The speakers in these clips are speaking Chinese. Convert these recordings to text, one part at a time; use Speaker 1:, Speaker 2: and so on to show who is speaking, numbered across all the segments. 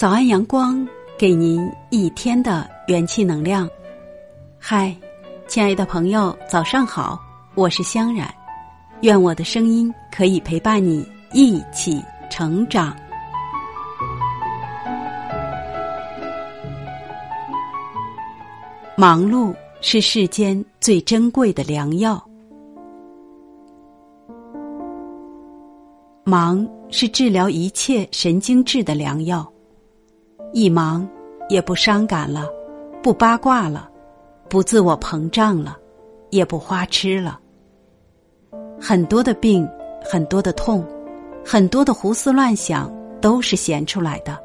Speaker 1: 早安，阳光，给您一天的元气能量。嗨，亲爱的朋友，早上好，我是香冉。愿我的声音可以陪伴你一起成长。忙碌是世间最珍贵的良药。忙是治疗一切神经质的良药，一忙也不伤感了，不八卦了，不自我膨胀了，也不花痴了。很多的病，很多的痛，很多的胡思乱想，都是闲出来的。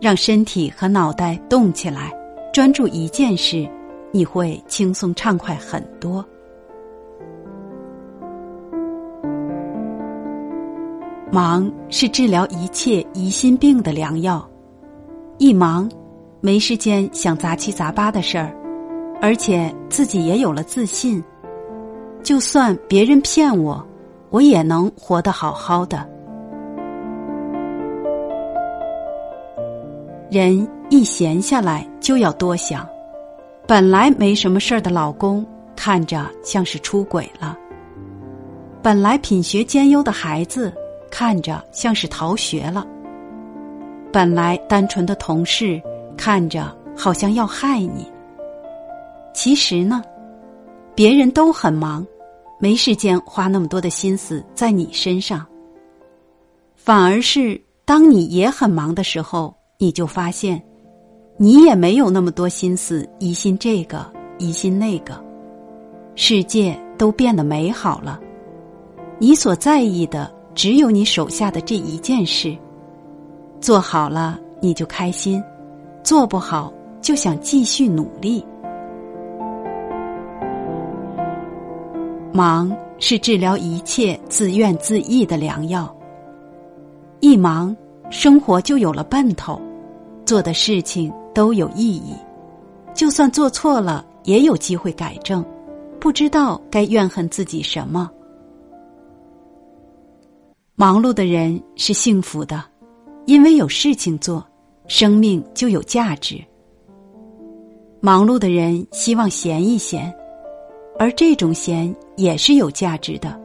Speaker 1: 让身体和脑袋动起来，专注一件事，你会轻松畅快很多。忙是治疗一切疑心病的良药，一忙，没时间想杂七杂八的事儿，而且自己也有了自信，就算别人骗我，我也能活得好好的。人一闲下来就要多想，本来没什么事儿的老公，看着像是出轨了；本来品学兼优的孩子。看着像是逃学了。本来单纯的同事，看着好像要害你。其实呢，别人都很忙，没时间花那么多的心思在你身上。反而是当你也很忙的时候，你就发现，你也没有那么多心思疑心这个疑心那个，世界都变得美好了，你所在意的。只有你手下的这一件事，做好了你就开心，做不好就想继续努力。忙是治疗一切自怨自艾的良药。一忙，生活就有了奔头，做的事情都有意义，就算做错了也有机会改正，不知道该怨恨自己什么。忙碌的人是幸福的，因为有事情做，生命就有价值。忙碌的人希望闲一闲，而这种闲也是有价值的，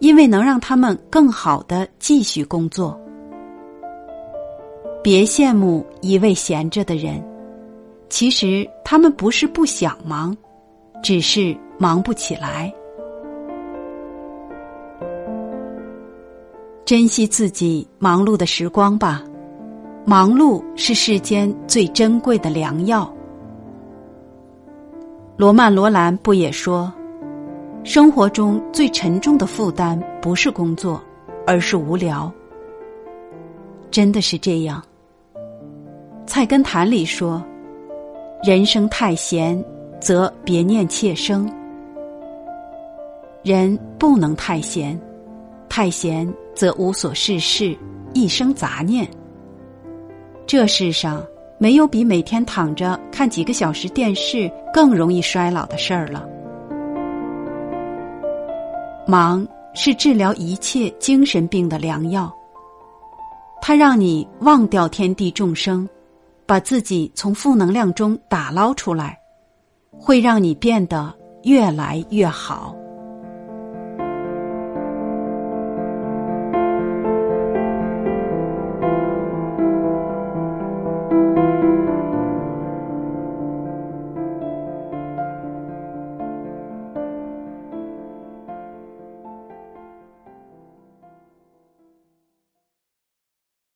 Speaker 1: 因为能让他们更好的继续工作。别羡慕一味闲着的人，其实他们不是不想忙，只是忙不起来。珍惜自己忙碌的时光吧，忙碌是世间最珍贵的良药。罗曼·罗兰不也说，生活中最沉重的负担不是工作，而是无聊。真的是这样。菜根谭里说：“人生太闲，则别念妾生。”人不能太闲，太闲。则无所事事，一生杂念。这世上没有比每天躺着看几个小时电视更容易衰老的事儿了。忙是治疗一切精神病的良药。它让你忘掉天地众生，把自己从负能量中打捞出来，会让你变得越来越好。